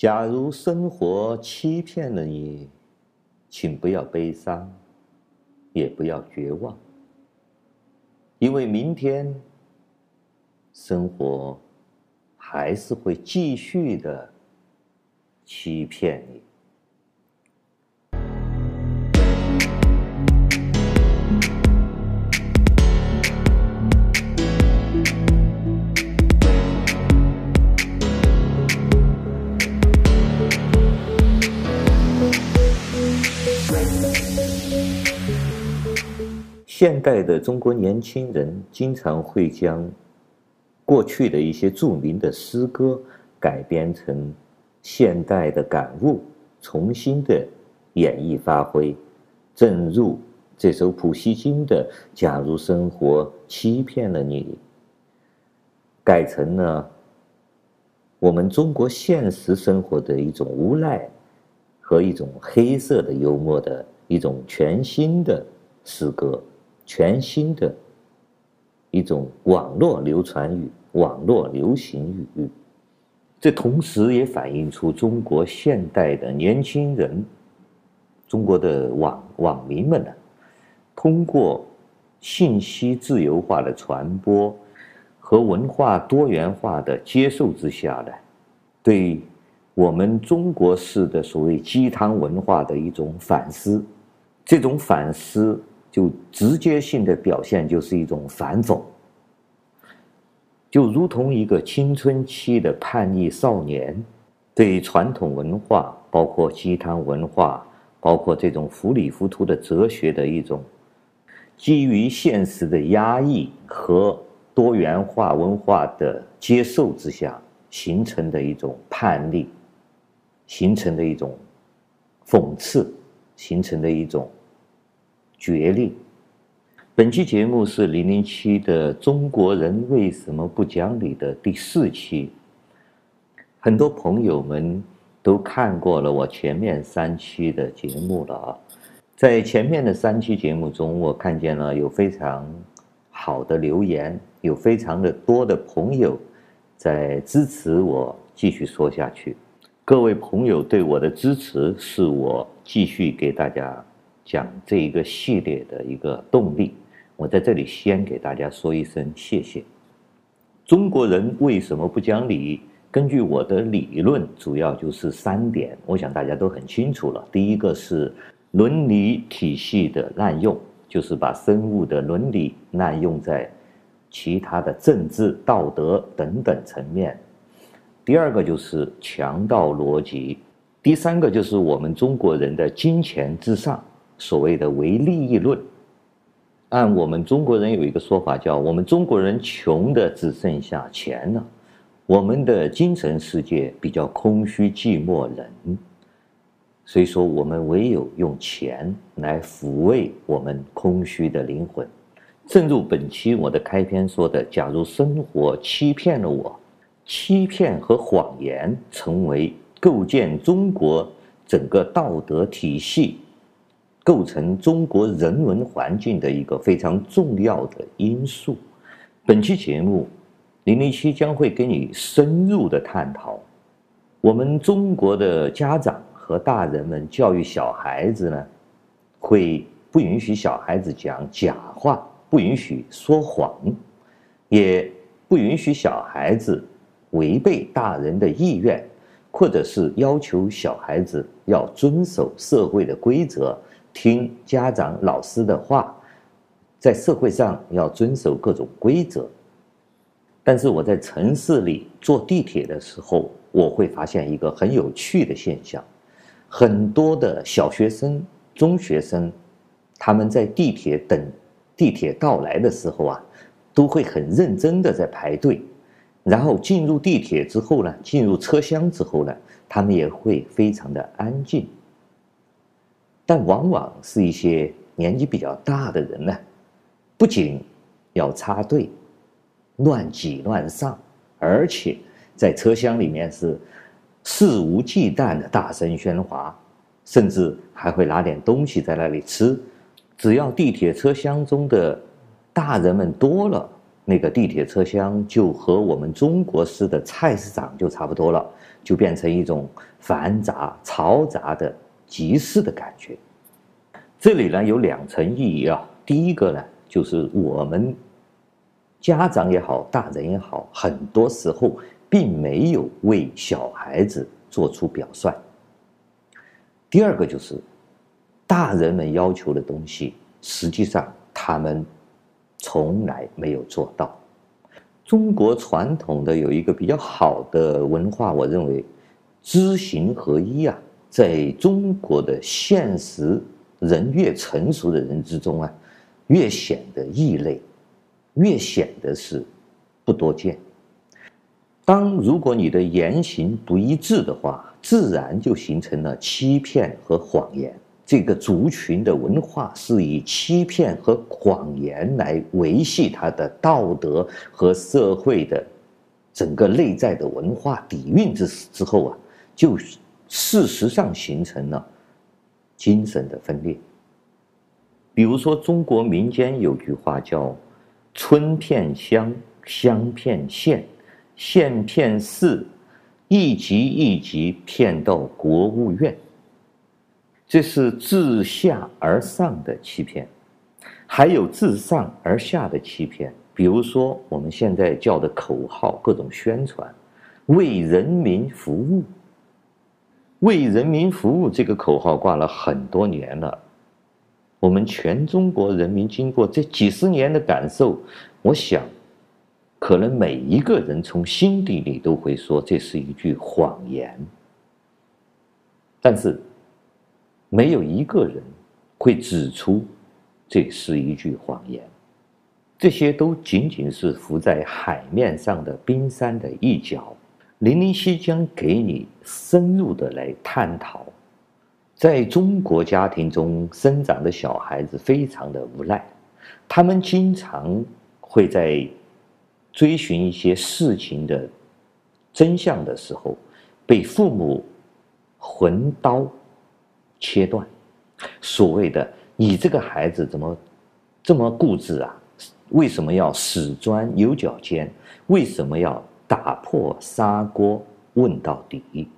假如生活欺骗了你，请不要悲伤，也不要绝望，因为明天生活还是会继续的欺骗你。现代的中国年轻人经常会将过去的一些著名的诗歌改编成现代的感悟，重新的演绎发挥。正如这首普希金的《假如生活欺骗了你》，改成了我们中国现实生活的一种无奈和一种黑色的幽默的一种全新的诗歌。全新的一种网络流传语、网络流行语，这同时也反映出中国现代的年轻人、中国的网网民们呢，通过信息自由化的传播和文化多元化的接受之下呢，对我们中国式的所谓鸡汤文化的一种反思，这种反思。就直接性的表现就是一种反讽，就如同一个青春期的叛逆少年，对传统文化，包括鸡汤文化，包括这种糊里糊涂的哲学的一种，基于现实的压抑和多元化文化的接受之下形成的一种叛逆，形成的一种讽刺，形成的一种。决裂。本期节目是零零七的《中国人为什么不讲理》的第四期。很多朋友们都看过了我前面三期的节目了啊，在前面的三期节目中，我看见了有非常好的留言，有非常的多的朋友在支持我继续说下去。各位朋友对我的支持，是我继续给大家。讲这一个系列的一个动力，我在这里先给大家说一声谢谢。中国人为什么不讲理？根据我的理论，主要就是三点，我想大家都很清楚了。第一个是伦理体系的滥用，就是把生物的伦理滥用在其他的政治、道德等等层面。第二个就是强盗逻辑，第三个就是我们中国人的金钱至上。所谓的唯利益论，按我们中国人有一个说法，叫我们中国人穷的只剩下钱了，我们的精神世界比较空虚寂寞冷，所以说我们唯有用钱来抚慰我们空虚的灵魂。正如本期我的开篇说的，假如生活欺骗了我，欺骗和谎言成为构建中国整个道德体系。构成中国人文环境的一个非常重要的因素。本期节目，零零七将会给你深入的探讨，我们中国的家长和大人们教育小孩子呢，会不允许小孩子讲假话，不允许说谎，也不允许小孩子违背大人的意愿，或者是要求小孩子要遵守社会的规则。听家长、老师的话，在社会上要遵守各种规则。但是我在城市里坐地铁的时候，我会发现一个很有趣的现象：很多的小学生、中学生，他们在地铁等地铁到来的时候啊，都会很认真的在排队。然后进入地铁之后呢，进入车厢之后呢，他们也会非常的安静。但往往是一些年纪比较大的人呢，不仅要插队、乱挤乱上，而且在车厢里面是肆无忌惮的大声喧哗，甚至还会拿点东西在那里吃。只要地铁车厢中的大人们多了，那个地铁车厢就和我们中国式的菜市场就差不多了，就变成一种繁杂嘈杂的集市的感觉。这里呢有两层意义啊，第一个呢就是我们家长也好，大人也好，很多时候并没有为小孩子做出表率。第二个就是大人们要求的东西，实际上他们从来没有做到。中国传统的有一个比较好的文化，我认为知行合一啊，在中国的现实。人越成熟的人之中啊，越显得异类，越显得是不多见。当如果你的言行不一致的话，自然就形成了欺骗和谎言。这个族群的文化是以欺骗和谎言来维系它的道德和社会的整个内在的文化底蕴之之后啊，就事实上形成了。精神的分裂，比如说中国民间有句话叫“村骗乡，乡骗县，县骗市，一级一级骗到国务院”，这是自下而上的欺骗；还有自上而下的欺骗，比如说我们现在叫的口号，各种宣传，为人民服务。为人民服务这个口号挂了很多年了，我们全中国人民经过这几十年的感受，我想，可能每一个人从心底里都会说这是一句谎言，但是，没有一个人会指出这是一句谎言，这些都仅仅是浮在海面上的冰山的一角。零零七将给你深入的来探讨，在中国家庭中生长的小孩子非常的无赖，他们经常会在追寻一些事情的真相的时候，被父母横刀切断。所谓的“你这个孩子怎么这么固执啊？为什么要死钻牛角尖？为什么要？”打破砂锅问到底，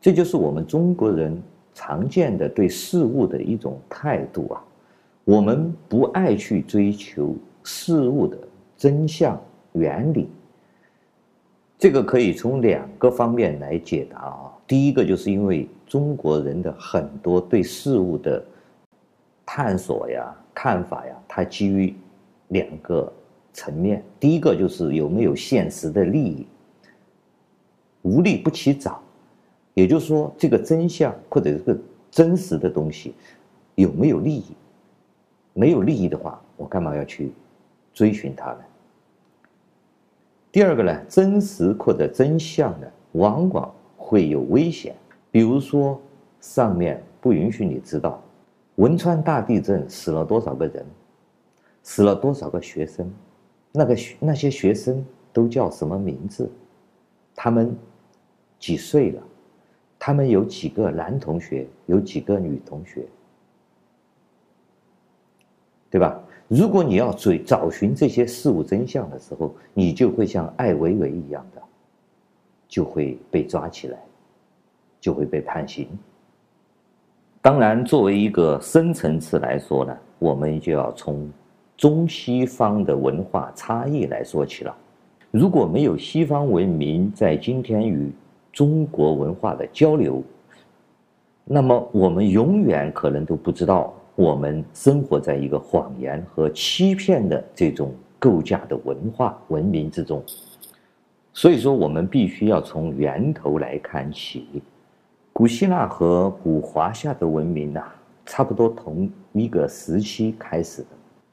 这就是我们中国人常见的对事物的一种态度啊。我们不爱去追求事物的真相原理。这个可以从两个方面来解答啊。第一个就是因为中国人的很多对事物的探索呀、看法呀，它基于两个层面。第一个就是有没有现实的利益。无利不起早，也就是说，这个真相或者这个真实的东西有没有利益？没有利益的话，我干嘛要去追寻它呢？第二个呢，真实或者真相呢，往往会有危险。比如说，上面不允许你知道，汶川大地震死了多少个人，死了多少个学生，那个那些学生都叫什么名字？他们。几岁了？他们有几个男同学？有几个女同学？对吧？如果你要追找寻这些事物真相的时候，你就会像艾维维一样的，就会被抓起来，就会被判刑。当然，作为一个深层次来说呢，我们就要从中西方的文化差异来说起了。如果没有西方文明在今天与中国文化的交流，那么我们永远可能都不知道，我们生活在一个谎言和欺骗的这种构架的文化文明之中。所以说，我们必须要从源头来看起。古希腊和古华夏的文明呐，差不多同一个时期开始的。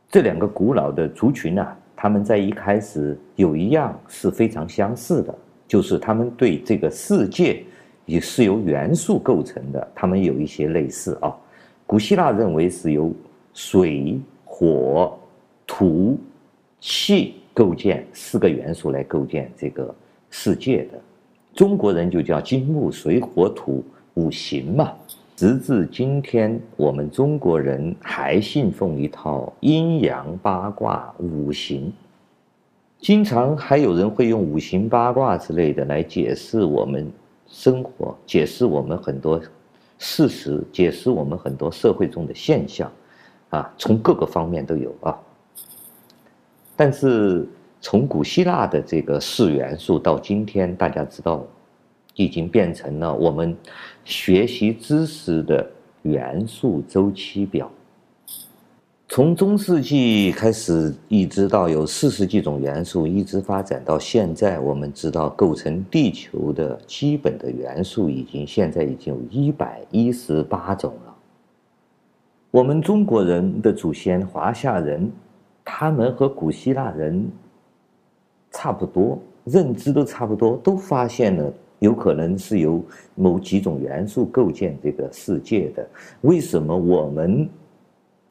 这两个古老的族群呐，他们在一开始有一样是非常相似的。就是他们对这个世界也是由元素构成的，他们有一些类似啊。古希腊认为是由水、火、土、气构建四个元素来构建这个世界的，中国人就叫金木水火土五行嘛。直至今天，我们中国人还信奉一套阴阳八卦五行。经常还有人会用五行八卦之类的来解释我们生活，解释我们很多事实，解释我们很多社会中的现象，啊，从各个方面都有啊。但是从古希腊的这个四元素到今天，大家知道，已经变成了我们学习知识的元素周期表。从中世纪开始，一直到有四十几种元素，一直发展到现在，我们知道构成地球的基本的元素已经现在已经有一百一十八种了。我们中国人的祖先华夏人，他们和古希腊人差不多，认知都差不多，都发现了有可能是由某几种元素构建这个世界的。为什么我们？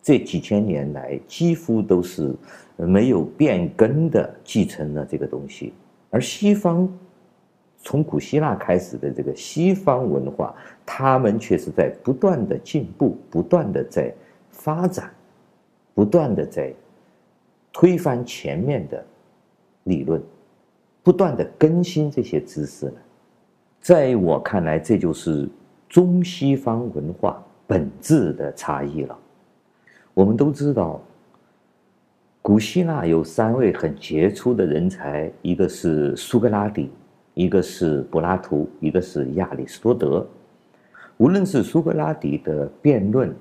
这几千年来，几乎都是没有变更的继承了这个东西，而西方从古希腊开始的这个西方文化，他们却是在不断的进步，不断的在发展，不断的在推翻前面的理论，不断的更新这些知识呢。在我看来，这就是中西方文化本质的差异了。我们都知道，古希腊有三位很杰出的人才，一个是苏格拉底，一个是柏拉图，一个是亚里士多德。无论是苏格拉底的辩论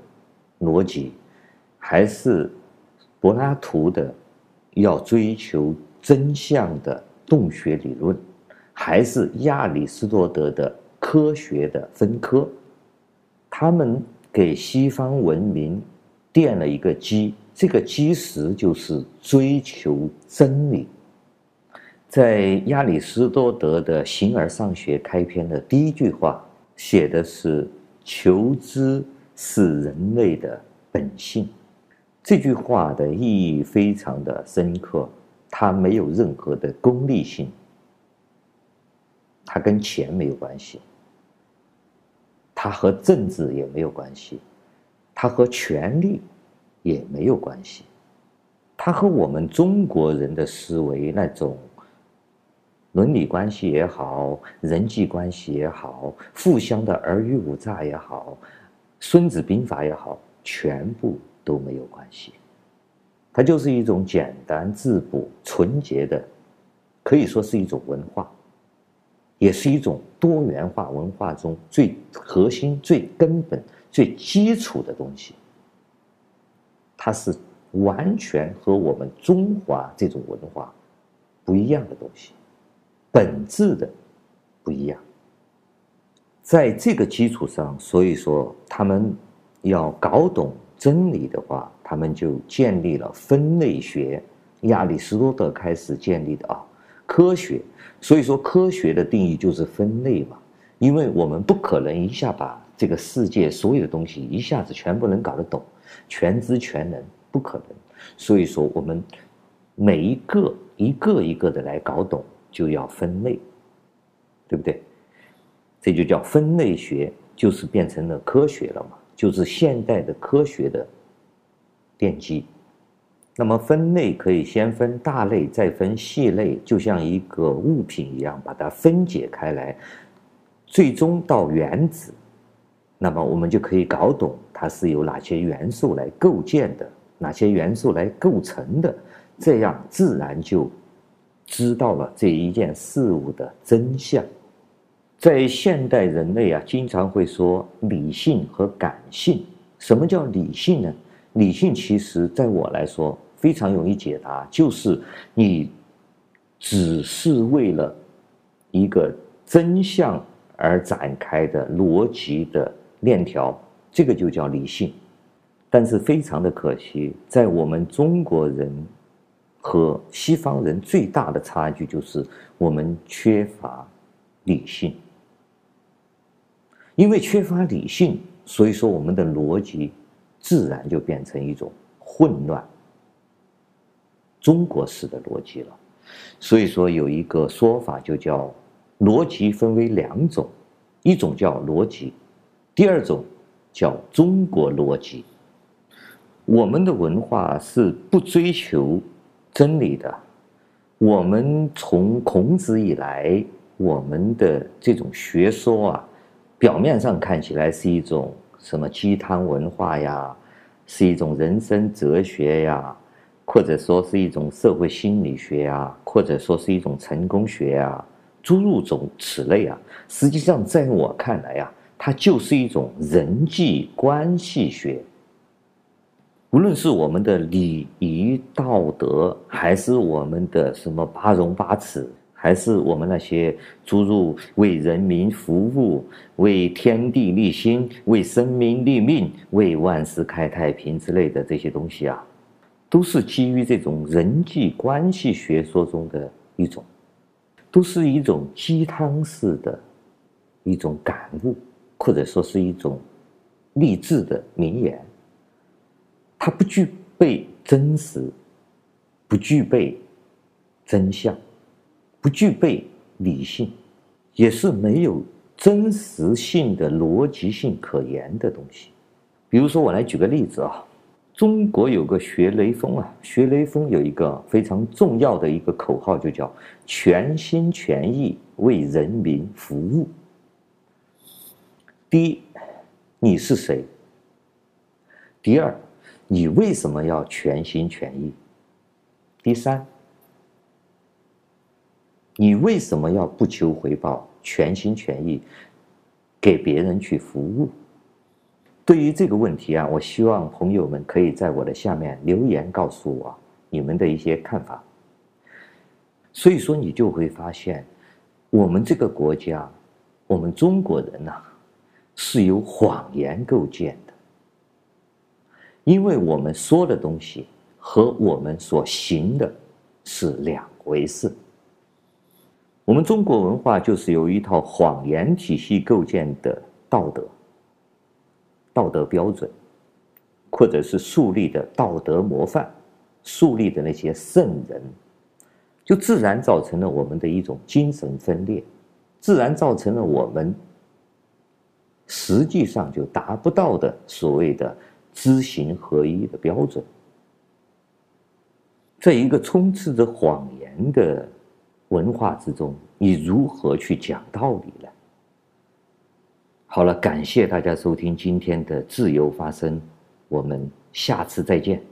逻辑，还是柏拉图的要追求真相的洞穴理论，还是亚里士多德的科学的分科，他们给西方文明。垫了一个基，这个基石就是追求真理。在亚里士多德的《形而上学》开篇的第一句话，写的是“求知是人类的本性”。这句话的意义非常的深刻，它没有任何的功利性，它跟钱没有关系，它和政治也没有关系。它和权力也没有关系，它和我们中国人的思维那种伦理关系也好，人际关系也好，互相的尔虞我诈也好，《孙子兵法》也好，全部都没有关系。它就是一种简单质朴、纯洁的，可以说是一种文化，也是一种多元化文化中最核心、最根本。最基础的东西，它是完全和我们中华这种文化不一样的东西，本质的不一样。在这个基础上，所以说他们要搞懂真理的话，他们就建立了分类学。亚里士多德开始建立的啊，科学。所以说，科学的定义就是分类嘛，因为我们不可能一下把。这个世界所有的东西一下子全部能搞得懂，全知全能不可能。所以说，我们每一个一个一个的来搞懂，就要分类，对不对？这就叫分类学，就是变成了科学了嘛，就是现代的科学的奠基。那么分类可以先分大类，再分细类，就像一个物品一样，把它分解开来，最终到原子。那么我们就可以搞懂它是由哪些元素来构建的，哪些元素来构成的，这样自然就知道了这一件事物的真相。在现代人类啊，经常会说理性和感性。什么叫理性呢？理性其实在我来说非常容易解答，就是你只是为了一个真相而展开的逻辑的。链条，这个就叫理性，但是非常的可惜，在我们中国人和西方人最大的差距就是我们缺乏理性，因为缺乏理性，所以说我们的逻辑自然就变成一种混乱，中国式的逻辑了。所以说有一个说法就叫逻辑分为两种，一种叫逻辑。第二种叫中国逻辑，我们的文化是不追求真理的。我们从孔子以来，我们的这种学说啊，表面上看起来是一种什么鸡汤文化呀，是一种人生哲学呀，或者说是一种社会心理学呀，或者说是一种成功学呀，诸如此类啊。实际上，在我看来啊，它就是一种人际关系学。无论是我们的礼仪道德，还是我们的什么八荣八耻，还是我们那些诸如为人民服务、为天地立心、为生民立命、为万世开太平之类的这些东西啊，都是基于这种人际关系学说中的一种，都是一种鸡汤式的一种感悟，或者说是一种励志的名言。它不具备真实，不具备真相，不具备理性，也是没有真实性的逻辑性可言的东西。比如说，我来举个例子啊，中国有个学雷锋啊，学雷锋有一个非常重要的一个口号，就叫“全心全意为人民服务”。第一，你是谁？第二。你为什么要全心全意？第三，你为什么要不求回报、全心全意给别人去服务？对于这个问题啊，我希望朋友们可以在我的下面留言告诉我你们的一些看法。所以说，你就会发现，我们这个国家，我们中国人呐、是由谎言构建的。因为我们说的东西和我们所行的是两回事。我们中国文化就是由一套谎言体系构建的道德、道德标准，或者是树立的道德模范、树立的那些圣人，就自然造成了我们的一种精神分裂，自然造成了我们实际上就达不到的所谓的。知行合一的标准，在一个充斥着谎言的文化之中，你如何去讲道理呢？好了，感谢大家收听今天的自由发声，我们下次再见。